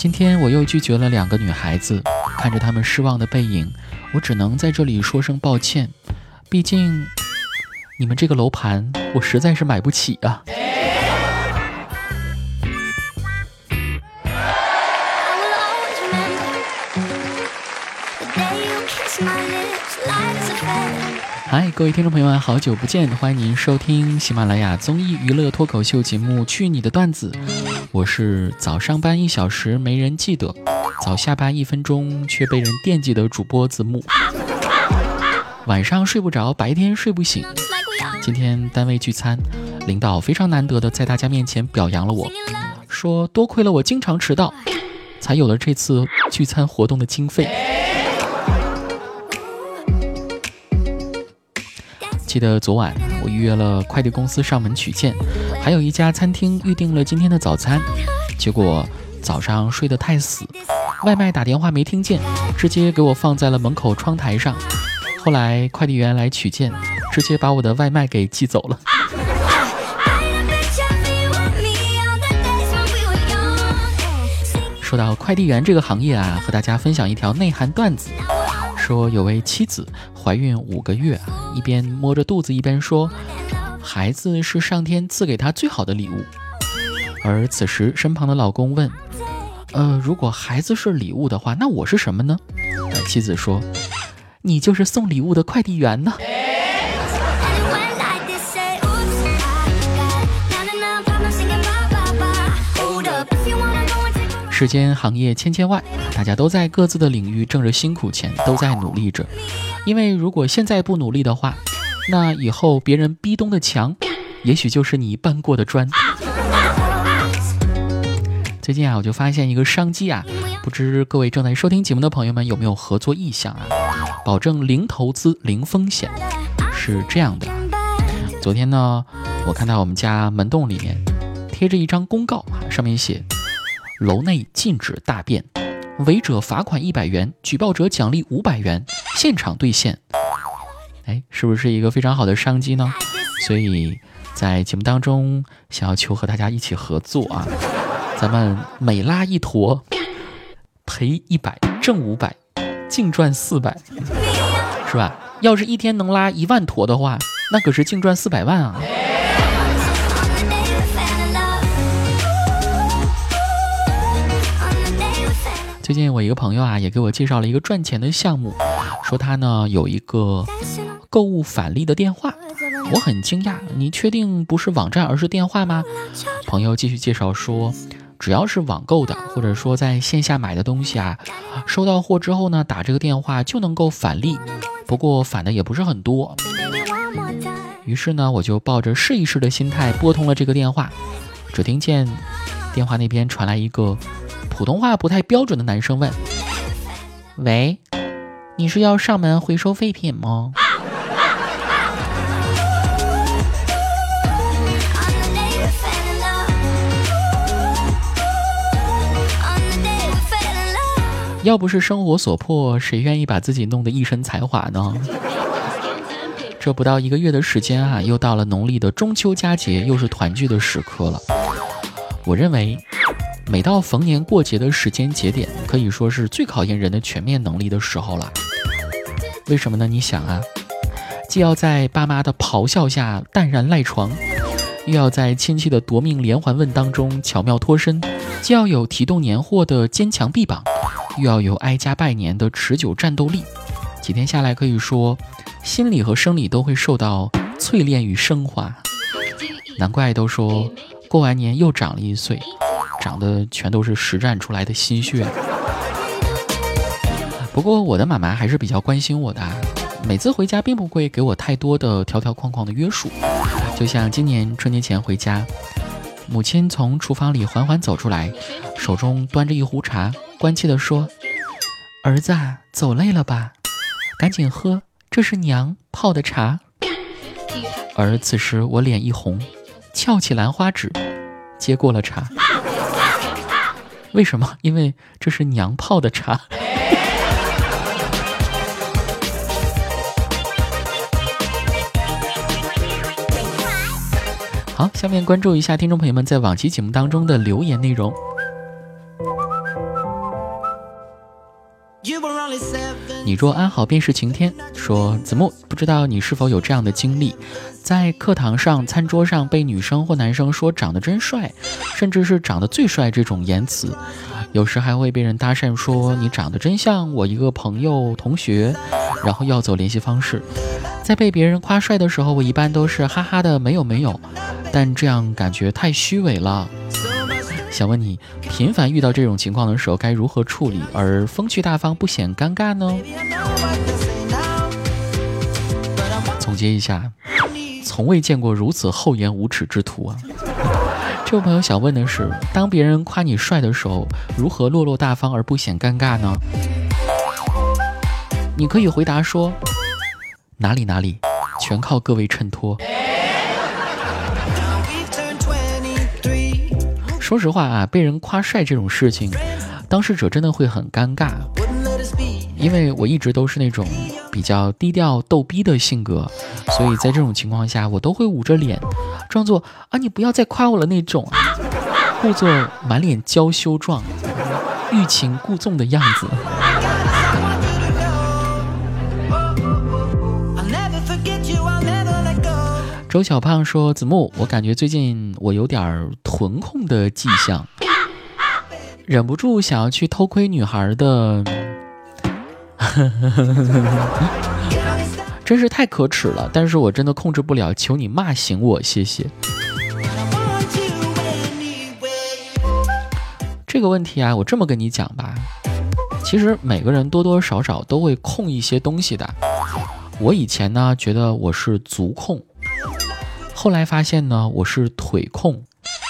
今天我又拒绝了两个女孩子，看着她们失望的背影，我只能在这里说声抱歉。毕竟，你们这个楼盘我实在是买不起啊。嗨，各位听众朋友们，好久不见！欢迎您收听喜马拉雅综艺娱乐脱口秀节目《去你的段子》，我是早上班一小时没人记得，早下班一分钟却被人惦记的主播子木。晚上睡不着，白天睡不醒。今天单位聚餐，领导非常难得的在大家面前表扬了我，说多亏了我经常迟到，才有了这次聚餐活动的经费。记得昨晚我预约了快递公司上门取件，还有一家餐厅预定了今天的早餐，结果早上睡得太死，外卖打电话没听见，直接给我放在了门口窗台上。后来快递员来取件，直接把我的外卖给寄走了。说到快递员这个行业啊，和大家分享一条内涵段子。说有位妻子怀孕五个月，一边摸着肚子一边说：“孩子是上天赐给她最好的礼物。”而此时身旁的老公问：“呃，如果孩子是礼物的话，那我是什么呢？”妻子说：“你就是送礼物的快递员呢。”世间行业千千万，大家都在各自的领域挣着辛苦钱，都在努力着。因为如果现在不努力的话，那以后别人逼咚的墙，也许就是你搬过的砖。最近啊，我就发现一个商机啊，不知各位正在收听节目的朋友们有没有合作意向啊？保证零投资、零风险，是这样的。昨天呢，我看到我们家门洞里面贴着一张公告，上面写。楼内禁止大便，违者罚款一百元，举报者奖励五百元，现场兑现。哎，是不是一个非常好的商机呢？所以在节目当中，想要求和大家一起合作啊，咱们每拉一坨，赔一百，挣五百，净赚四百，是吧？要是一天能拉一万坨的话，那可是净赚四百万啊！最近我一个朋友啊，也给我介绍了一个赚钱的项目，说他呢有一个购物返利的电话，我很惊讶，你确定不是网站而是电话吗？朋友继续介绍说，只要是网购的或者说在线下买的东西啊，收到货之后呢，打这个电话就能够返利，不过返的也不是很多。于是呢，我就抱着试一试的心态拨通了这个电话，只听见电话那边传来一个。普通话不太标准的男生问：“喂，你是要上门回收废品吗？”要不是生活所迫，谁愿意把自己弄得一身才华呢？这不到一个月的时间啊，又到了农历的中秋佳节，又是团聚的时刻了。我认为。每到逢年过节的时间节点，可以说是最考验人的全面能力的时候了。为什么呢？你想啊，既要在爸妈的咆哮下淡然赖床，又要在亲戚的夺命连环问当中巧妙脱身，既要有提动年货的坚强臂膀，又要有挨家拜年的持久战斗力。几天下来，可以说心理和生理都会受到淬炼与升华。难怪都说过完年又长了一岁。长的全都是实战出来的心血。不过我的妈妈还是比较关心我的，每次回家并不会给我太多的条条框框的约束。就像今年春节前回家，母亲从厨房里缓缓走出来，手中端着一壶茶，关切地说：“儿子，走累了吧？赶紧喝，这是娘泡的茶。”而此时我脸一红，翘起兰花指，接过了茶。为什么？因为这是娘泡的茶。好，下面关注一下听众朋友们在往期节目当中的留言内容。你若安好便是晴天。说子木，不知道你是否有这样的经历，在课堂上、餐桌上被女生或男生说长得真帅，甚至是长得最帅这种言辞，有时还会被人搭讪说你长得真像我一个朋友、同学，然后要走联系方式。在被别人夸帅的时候，我一般都是哈哈的没有没有，但这样感觉太虚伪了。想问你，频繁遇到这种情况的时候该如何处理，而风趣大方不显尴尬呢？总结一下，从未见过如此厚颜无耻之徒啊！这位朋友想问的是，当别人夸你帅的时候，如何落落大方而不显尴尬呢？你可以回答说：哪里哪里，全靠各位衬托。说实话啊，被人夸帅这种事情，当事者真的会很尴尬，因为我一直都是那种比较低调逗逼的性格，所以在这种情况下，我都会捂着脸，装作啊你不要再夸我了那种，故作满脸娇羞状，欲擒故纵的样子。周小胖说：“子木，我感觉最近我有点臀控的迹象，忍不住想要去偷窥女孩的，真是太可耻了。但是我真的控制不了，求你骂醒我，谢谢。这个问题啊，我这么跟你讲吧，其实每个人多多少少都会控一些东西的。我以前呢，觉得我是足控。”后来发现呢，我是腿控，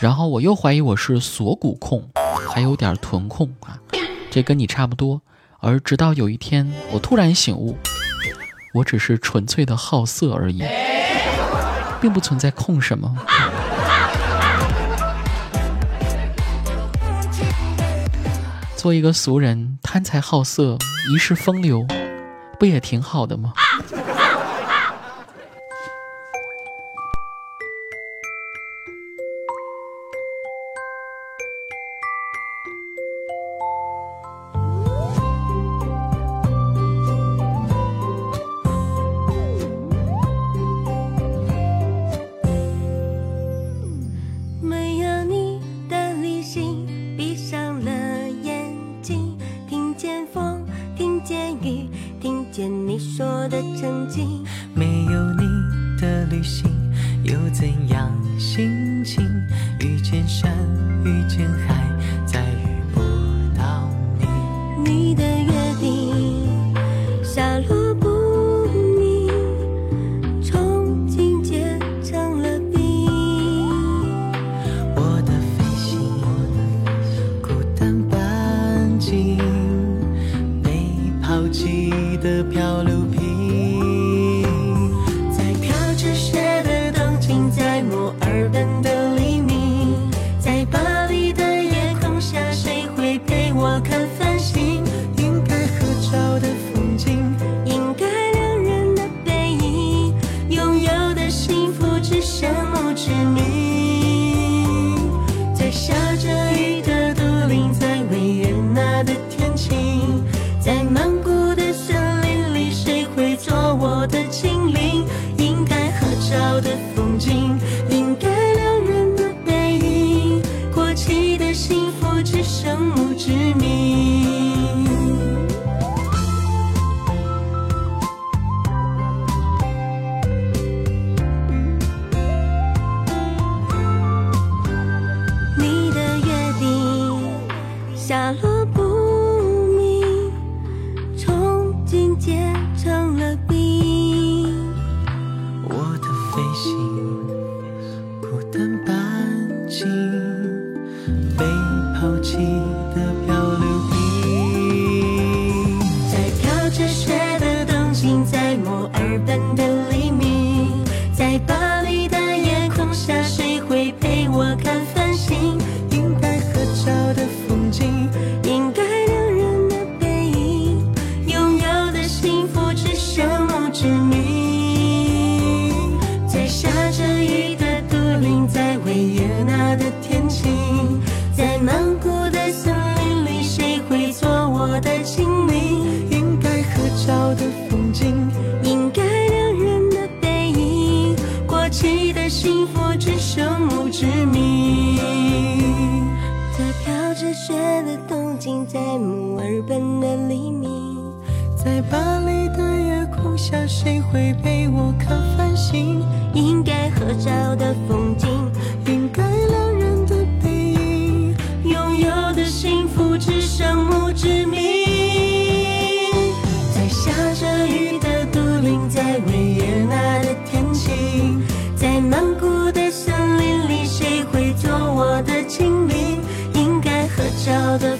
然后我又怀疑我是锁骨控，还有点臀控啊，这跟你差不多。而直到有一天，我突然醒悟，我只是纯粹的好色而已，并不存在控什么。做一个俗人，贪财好色，一世风流，不也挺好的吗？监狱，听见你说的曾经，没有你的旅行，又怎样心情？遇见山，遇见海，在雨。下落。照的风景，应该两人的背影，过期的幸福只剩墓志铭。在飘着雪的东京，在墨尔本的黎明，在巴黎的夜空下，谁会陪我看繁星？应该合照的风景。小的